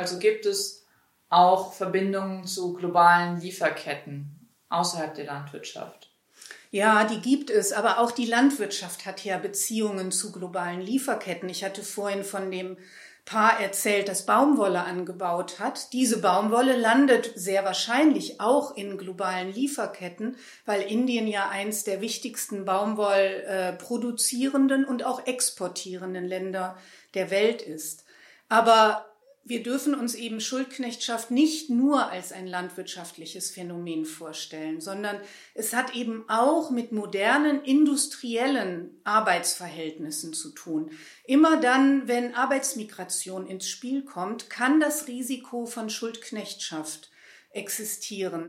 Also gibt es auch Verbindungen zu globalen Lieferketten außerhalb der Landwirtschaft? Ja, die gibt es, aber auch die Landwirtschaft hat ja Beziehungen zu globalen Lieferketten. Ich hatte vorhin von dem Paar erzählt, das Baumwolle angebaut hat. Diese Baumwolle landet sehr wahrscheinlich auch in globalen Lieferketten, weil Indien ja eins der wichtigsten Baumwoll äh, produzierenden und auch exportierenden Länder der Welt ist. Aber wir dürfen uns eben Schuldknechtschaft nicht nur als ein landwirtschaftliches Phänomen vorstellen, sondern es hat eben auch mit modernen industriellen Arbeitsverhältnissen zu tun. Immer dann, wenn Arbeitsmigration ins Spiel kommt, kann das Risiko von Schuldknechtschaft existieren.